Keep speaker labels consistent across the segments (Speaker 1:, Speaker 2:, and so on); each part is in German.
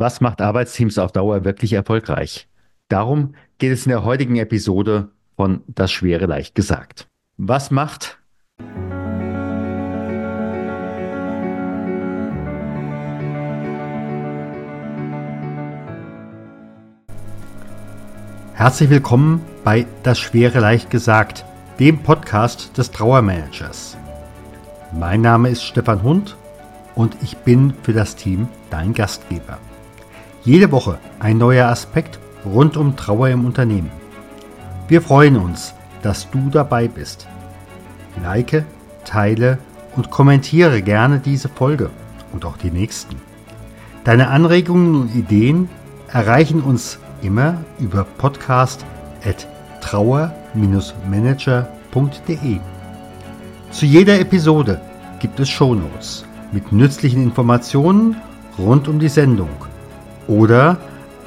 Speaker 1: Was macht Arbeitsteams auf Dauer wirklich erfolgreich? Darum geht es in der heutigen Episode von Das Schwere leicht gesagt. Was macht Herzlich willkommen bei Das Schwere leicht gesagt, dem Podcast des Trauermanagers. Mein Name ist Stefan Hund und ich bin für das Team dein Gastgeber. Jede Woche ein neuer Aspekt rund um Trauer im Unternehmen. Wir freuen uns, dass du dabei bist. Like, teile und kommentiere gerne diese Folge und auch die nächsten. Deine Anregungen und Ideen erreichen uns immer über podcast.trauer-manager.de. Zu jeder Episode gibt es Shownotes mit nützlichen Informationen rund um die Sendung oder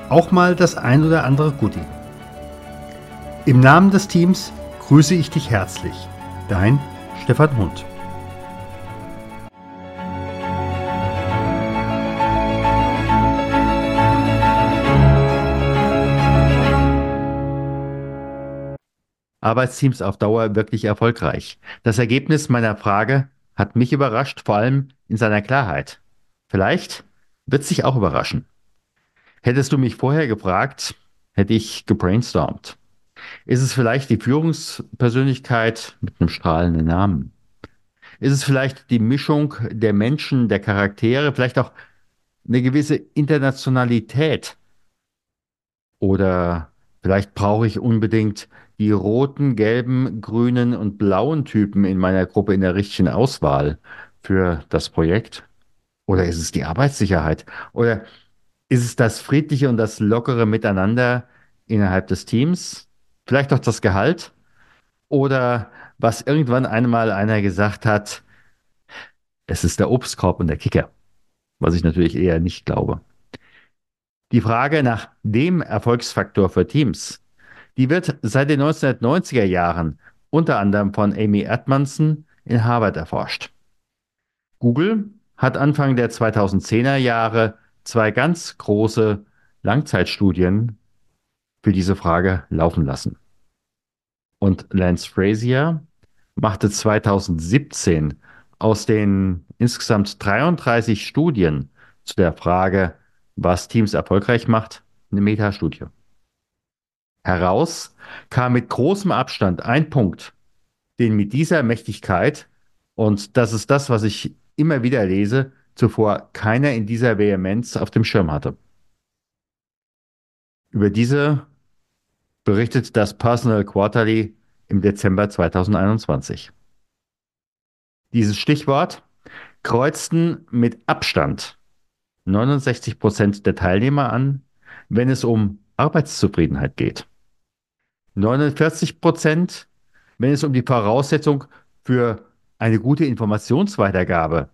Speaker 1: auch mal das ein oder andere Goodie. Im Namen des Teams grüße ich dich herzlich. Dein Stefan Hund. Arbeitsteams auf Dauer wirklich erfolgreich? Das Ergebnis meiner Frage hat mich überrascht, vor allem in seiner Klarheit. Vielleicht wird es dich auch überraschen. Hättest du mich vorher gefragt, hätte ich gebrainstormt. Ist es vielleicht die Führungspersönlichkeit mit einem strahlenden Namen? Ist es vielleicht die Mischung der Menschen, der Charaktere, vielleicht auch eine gewisse Internationalität? Oder vielleicht brauche ich unbedingt die roten, gelben, grünen und blauen Typen in meiner Gruppe in der richtigen Auswahl für das Projekt? Oder ist es die Arbeitssicherheit? Oder ist es das friedliche und das lockere Miteinander innerhalb des Teams? Vielleicht auch das Gehalt? Oder was irgendwann einmal einer gesagt hat, es ist der Obstkorb und der Kicker. Was ich natürlich eher nicht glaube. Die Frage nach dem Erfolgsfaktor für Teams, die wird seit den 1990er Jahren unter anderem von Amy Edmondson in Harvard erforscht. Google hat Anfang der 2010er Jahre zwei ganz große Langzeitstudien für diese Frage laufen lassen. Und Lance Frazier machte 2017 aus den insgesamt 33 Studien zu der Frage, was Teams erfolgreich macht, eine Metastudie. Heraus kam mit großem Abstand ein Punkt, den mit dieser Mächtigkeit, und das ist das, was ich immer wieder lese, zuvor keiner in dieser Vehemenz auf dem Schirm hatte. Über diese berichtet das Personal Quarterly im Dezember 2021. Dieses Stichwort kreuzten mit Abstand 69 Prozent der Teilnehmer an, wenn es um Arbeitszufriedenheit geht. 49 Prozent, wenn es um die Voraussetzung für eine gute Informationsweitergabe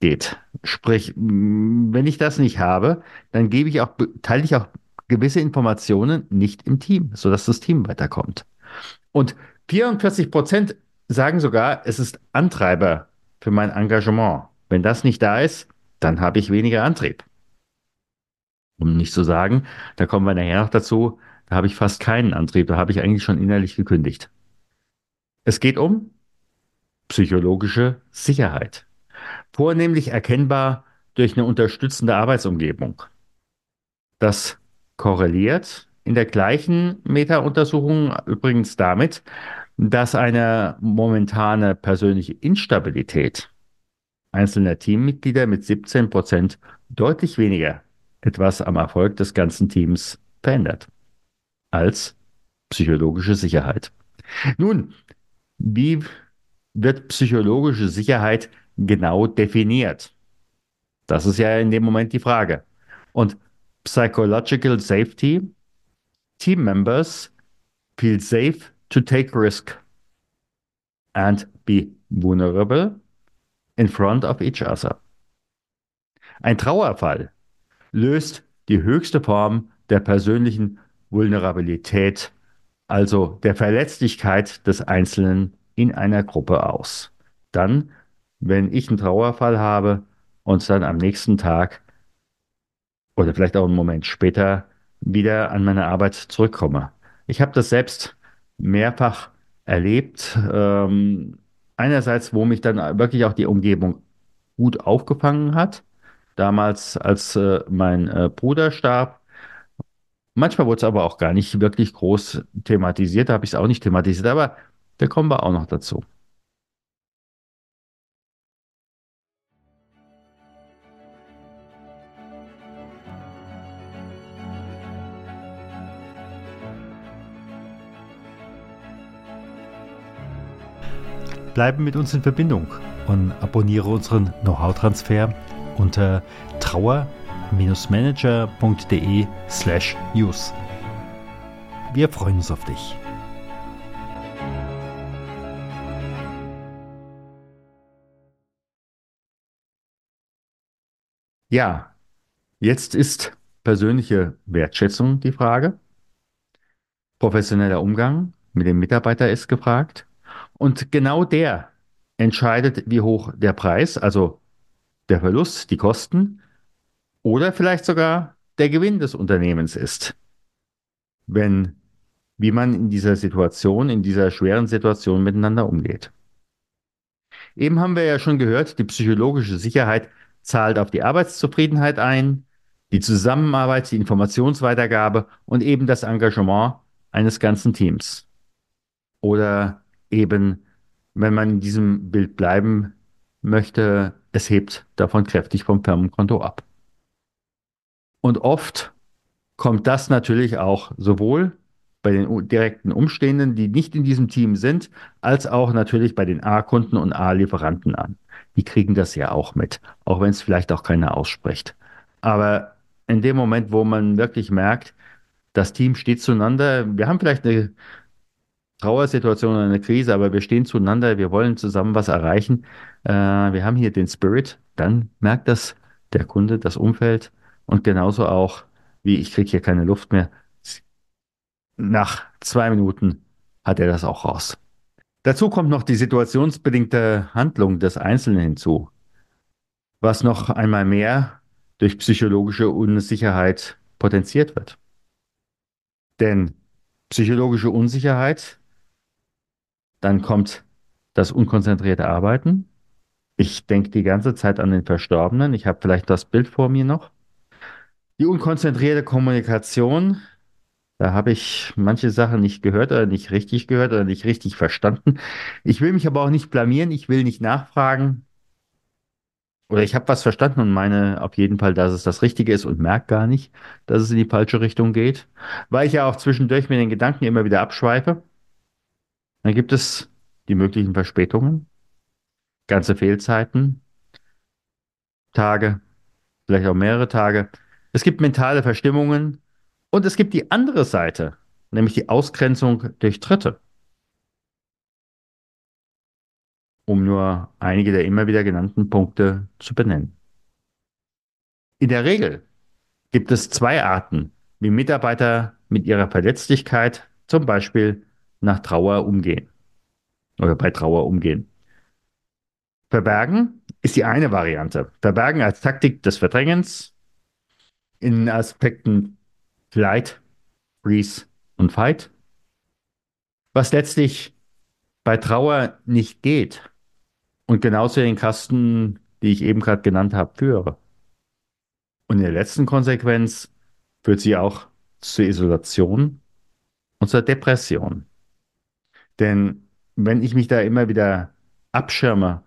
Speaker 1: geht. Sprich, wenn ich das nicht habe, dann gebe ich auch, teile ich auch gewisse Informationen nicht im Team, sodass das Team weiterkommt. Und 44 Prozent sagen sogar, es ist Antreiber für mein Engagement. Wenn das nicht da ist, dann habe ich weniger Antrieb. Um nicht zu sagen, da kommen wir nachher noch dazu, da habe ich fast keinen Antrieb, da habe ich eigentlich schon innerlich gekündigt. Es geht um psychologische Sicherheit vornehmlich erkennbar durch eine unterstützende Arbeitsumgebung. Das korreliert in der gleichen Meta-Untersuchung übrigens damit, dass eine momentane persönliche Instabilität einzelner Teammitglieder mit 17 Prozent deutlich weniger etwas am Erfolg des ganzen Teams verändert als psychologische Sicherheit. Nun, wie wird psychologische Sicherheit genau definiert? Das ist ja in dem Moment die Frage. Und Psychological Safety, Team Members feel safe to take risk and be vulnerable in front of each other. Ein Trauerfall löst die höchste Form der persönlichen Vulnerabilität, also der Verletzlichkeit des Einzelnen in einer Gruppe aus. Dann wenn ich einen Trauerfall habe und dann am nächsten Tag oder vielleicht auch einen Moment später wieder an meine Arbeit zurückkomme. Ich habe das selbst mehrfach erlebt. Ähm, einerseits, wo mich dann wirklich auch die Umgebung gut aufgefangen hat. Damals, als äh, mein äh, Bruder starb. Manchmal wurde es aber auch gar nicht wirklich groß thematisiert. Da habe ich es auch nicht thematisiert, aber da kommen wir auch noch dazu. Bleibe mit uns in Verbindung und abonniere unseren Know-how-Transfer unter trauer-manager.de slash news. Wir freuen uns auf dich. Ja, jetzt ist persönliche Wertschätzung die Frage. Professioneller Umgang mit dem Mitarbeiter ist gefragt. Und genau der entscheidet, wie hoch der Preis, also der Verlust, die Kosten oder vielleicht sogar der Gewinn des Unternehmens ist. Wenn, wie man in dieser Situation, in dieser schweren Situation miteinander umgeht. Eben haben wir ja schon gehört, die psychologische Sicherheit zahlt auf die Arbeitszufriedenheit ein, die Zusammenarbeit, die Informationsweitergabe und eben das Engagement eines ganzen Teams. Oder eben, wenn man in diesem Bild bleiben möchte, es hebt davon kräftig vom Firmenkonto ab. Und oft kommt das natürlich auch sowohl bei den direkten Umstehenden, die nicht in diesem Team sind, als auch natürlich bei den A-Kunden und A-Lieferanten an. Die kriegen das ja auch mit, auch wenn es vielleicht auch keiner ausspricht. Aber in dem Moment, wo man wirklich merkt, das Team steht zueinander, wir haben vielleicht eine Trauersituation oder eine Krise, aber wir stehen zueinander, wir wollen zusammen was erreichen. Äh, wir haben hier den Spirit, dann merkt das der Kunde, das Umfeld und genauso auch, wie ich kriege hier keine Luft mehr. Nach zwei Minuten hat er das auch raus. Dazu kommt noch die situationsbedingte Handlung des Einzelnen hinzu, was noch einmal mehr durch psychologische Unsicherheit potenziert wird. Denn psychologische Unsicherheit dann kommt das unkonzentrierte Arbeiten. Ich denke die ganze Zeit an den Verstorbenen. Ich habe vielleicht das Bild vor mir noch. Die unkonzentrierte Kommunikation. Da habe ich manche Sachen nicht gehört oder nicht richtig gehört oder nicht richtig verstanden. Ich will mich aber auch nicht blamieren. Ich will nicht nachfragen. Oder ich habe was verstanden und meine auf jeden Fall, dass es das Richtige ist und merke gar nicht, dass es in die falsche Richtung geht. Weil ich ja auch zwischendurch mit den Gedanken immer wieder abschweife. Dann gibt es die möglichen Verspätungen, ganze Fehlzeiten, Tage, vielleicht auch mehrere Tage. Es gibt mentale Verstimmungen und es gibt die andere Seite, nämlich die Ausgrenzung durch Dritte. Um nur einige der immer wieder genannten Punkte zu benennen. In der Regel gibt es zwei Arten, wie Mitarbeiter mit ihrer Verletzlichkeit, zum Beispiel nach Trauer umgehen oder bei Trauer umgehen. Verbergen ist die eine Variante. Verbergen als Taktik des Verdrängens in Aspekten Flight, Freeze und Fight. Was letztlich bei Trauer nicht geht und genauso den Kasten, die ich eben gerade genannt habe, führe. Und in der letzten Konsequenz führt sie auch zur Isolation und zur Depression. Denn wenn ich mich da immer wieder abschirme,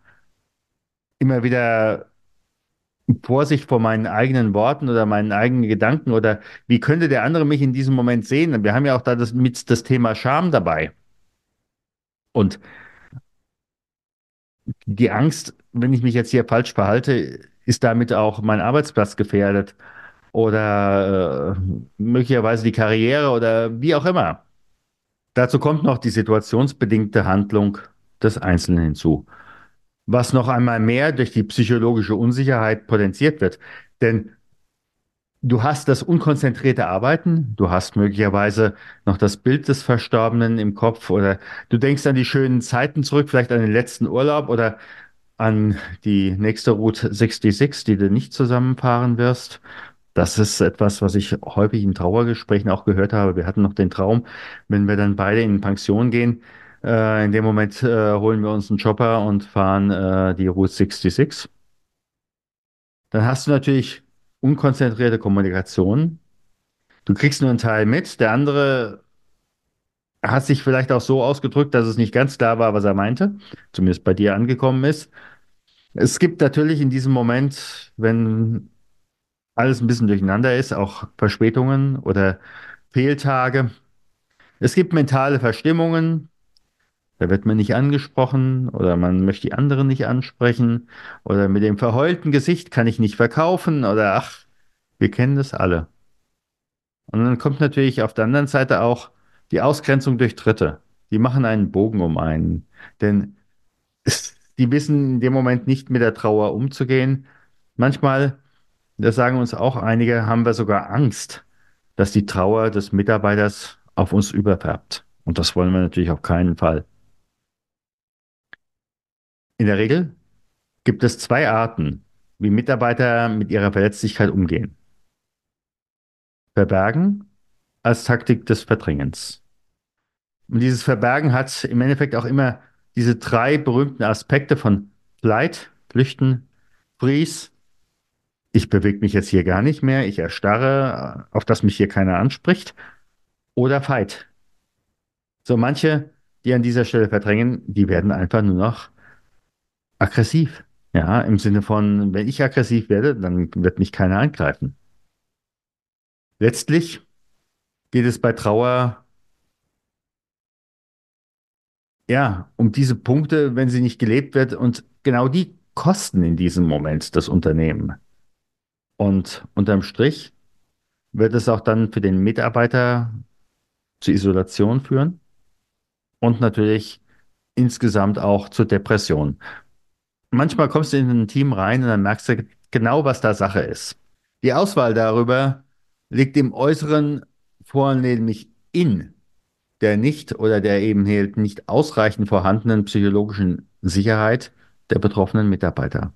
Speaker 1: immer wieder Vorsicht vor meinen eigenen Worten oder meinen eigenen Gedanken oder wie könnte der andere mich in diesem Moment sehen? Wir haben ja auch da das, mit das Thema Scham dabei. Und die Angst, wenn ich mich jetzt hier falsch verhalte, ist damit auch mein Arbeitsplatz gefährdet oder äh, möglicherweise die Karriere oder wie auch immer. Dazu kommt noch die situationsbedingte Handlung des Einzelnen hinzu, was noch einmal mehr durch die psychologische Unsicherheit potenziert wird. Denn du hast das unkonzentrierte Arbeiten, du hast möglicherweise noch das Bild des Verstorbenen im Kopf oder du denkst an die schönen Zeiten zurück, vielleicht an den letzten Urlaub oder an die nächste Route 66, die du nicht zusammenfahren wirst Das ist etwas, was ich häufig in Trauergesprächen auch gehört habe. Wir hatten noch den Traum, wenn wir dann beide in Pension gehen, äh, in dem Moment äh, holen wir uns einen Chopper und fahren äh, die Route 66. Dann hast du natürlich unkonzentrierte Kommunikation. Du kriegst nur einen Teil mit, der andere hat sich vielleicht auch so ausgedrückt, dass es nicht ganz klar war, was er meinte, zumindest bei dir angekommen ist. Es gibt natürlich in diesem Moment, wenn alles ein bisschen durcheinander ist, auch Verspätungen oder Fehltage. Es gibt mentale Verstimmungen, da wird man nicht angesprochen oder man möchte die anderen nicht ansprechen oder mit dem verheulten Gesicht kann ich nicht verkaufen oder ach, wir kennen das alle. Und dann kommt natürlich auf der anderen Seite auch die Ausgrenzung durch Dritte. Die machen einen Bogen um einen, denn die wissen in dem Moment nicht mit der Trauer umzugehen. Manchmal, das sagen uns auch einige, haben wir sogar Angst, dass die Trauer des Mitarbeiters auf uns überfärbt. Und das wollen wir natürlich auf keinen Fall. In der Regel gibt es zwei Arten, wie Mitarbeiter mit ihrer Verletzlichkeit umgehen. Verbergen als Taktik des Verdrängens. Und dieses Verbergen hat im Endeffekt auch immer diese drei berühmten Aspekte von Flight, Flüchten, Freeze. Ich bewege mich jetzt hier gar nicht mehr, ich erstarre, auf das mich hier keiner anspricht. Oder Fight. So manche, die an dieser Stelle verdrängen, die werden einfach nur noch aggressiv. Ja, im Sinne von, wenn ich aggressiv werde, dann wird mich keiner angreifen. Letztlich geht es bei Trauer ja um diese Punkte, wenn sie nicht gelebt wird und genau die kosten in diesem Moment das Unternehmen. Und unterm Strich wird es auch dann für den Mitarbeiter zu Isolation führen und natürlich insgesamt auch zur Depression. Manchmal kommst du in ein Team rein und dann merkst du genau, was da Sache ist. Die Auswahl darüber liegt im Äußeren vornehmlich in der nicht oder der eben nicht ausreichend vorhandenen psychologischen Sicherheit der betroffenen Mitarbeiter.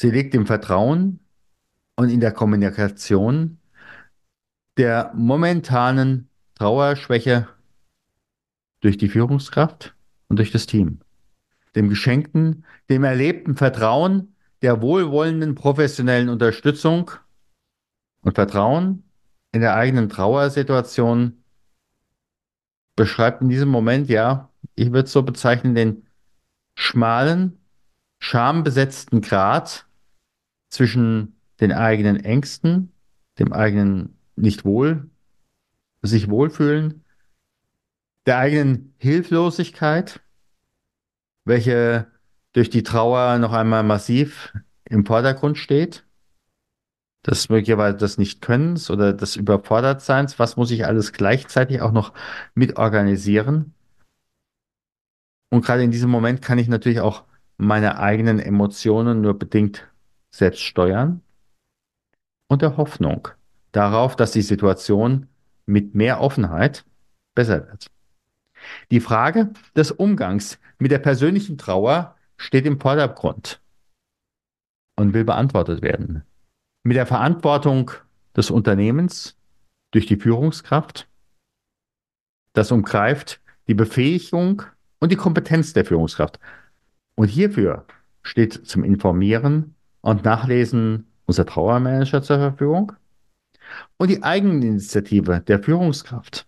Speaker 1: Sie liegt im Vertrauen und in der Kommunikation der momentanen Trauerschwäche durch die Führungskraft und durch das Team. Dem geschenkten, dem erlebten Vertrauen, der wohlwollenden professionellen Unterstützung und Vertrauen in der eigenen Trauersituation beschreibt in diesem Moment, ja, ich würde es so bezeichnen, den schmalen, schambesetzten Grat zwischen den eigenen Ängsten, dem eigenen nicht wohl, sich wohlfühlen, der eigenen Hilflosigkeit, welche durch die Trauer noch einmal massiv im Vordergrund steht, des möglicherweise des Nicht-Könnens oder des Überfordertseins, was muss ich alles gleichzeitig auch noch mit organisieren? Und gerade in diesem Moment kann ich natürlich auch meine eigenen Emotionen nur bedingt selbst steuern und der Hoffnung darauf, dass die Situation mit mehr Offenheit besser wird. Die Frage des Umgangs mit der persönlichen Trauer steht im Vordergrund und will beantwortet werden. Mit der Verantwortung des Unternehmens durch die Führungskraft, das umgreift die Befähigung und die Kompetenz der Führungskraft. Und hierfür steht zum Informieren und Nachlesen unser Trauermanager zur Verfügung und die Eigeninitiative der Führungskraft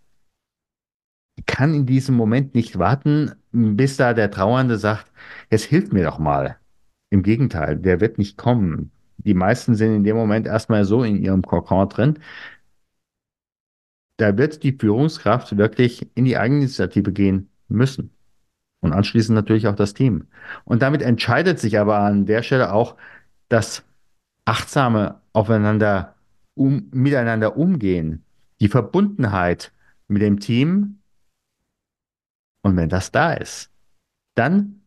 Speaker 1: kann in diesem Moment nicht warten, bis da der Trauernde sagt, jetzt hilf mir doch mal. Im Gegenteil, der wird nicht kommen. Die meisten sind in dem Moment erstmal so in ihrem Kokon drin. Da wird die Führungskraft wirklich in die Eigeninitiative gehen müssen. Und anschließend natürlich auch das Team. Und damit entscheidet sich aber an der Stelle auch das achtsame aufeinander, um, miteinander umgehen, die Verbundenheit mit dem Team und wenn das da ist, dann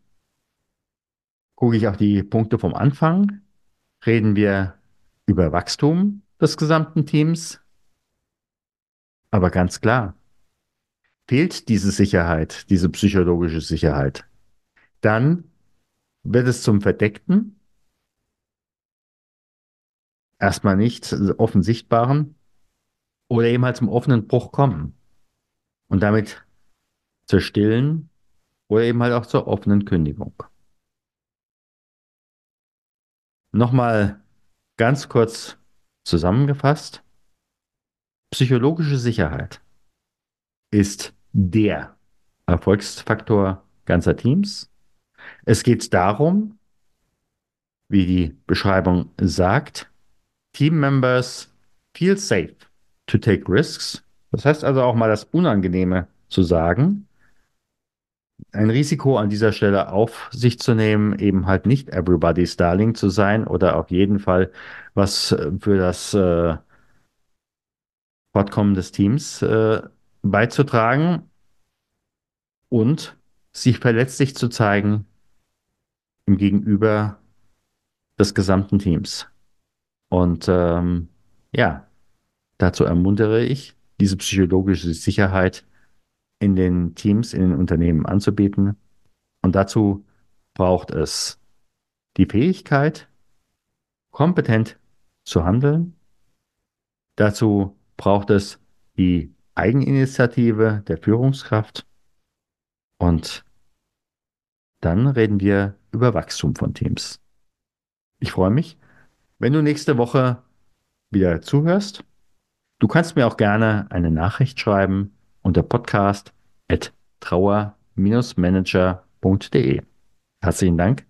Speaker 1: gucke ich auf die Punkte vom Anfang, reden wir über Wachstum des gesamten Teams. Aber ganz klar, fehlt diese Sicherheit, diese psychologische Sicherheit, dann wird es zum Verdeckten, erstmal nicht offen sichtbaren oder eben halt zum offenen Bruch kommen und damit zur stillen oder eben halt auch zur offenen Kündigung. Nochmal ganz kurz zusammengefasst. Psychologische Sicherheit ist der Erfolgsfaktor ganzer Teams. Es geht darum, wie die Beschreibung sagt, Team Members feel safe to take risks. Das heißt also auch mal das Unangenehme zu sagen, ein Risiko an dieser Stelle auf sich zu nehmen, eben halt nicht everybody's darling zu sein oder auf jeden Fall was für das äh, Fortkommen des Teams äh, beizutragen und sich verletzlich zu zeigen im Gegenüber des gesamten Teams. Und ähm, ja, dazu ermuntere ich, diese psychologische Sicherheit in den Teams, in den Unternehmen anzubieten. Und dazu braucht es die Fähigkeit, kompetent zu handeln. Dazu braucht es die Eigeninitiative der Führungskraft. Und dann reden wir über Wachstum von Teams. Ich freue mich, wenn du nächste Woche wieder zuhörst. Du kannst mir auch gerne eine Nachricht schreiben unter podcast.trauer-manager.de. Herzlichen Dank,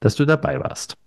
Speaker 1: dass du dabei warst.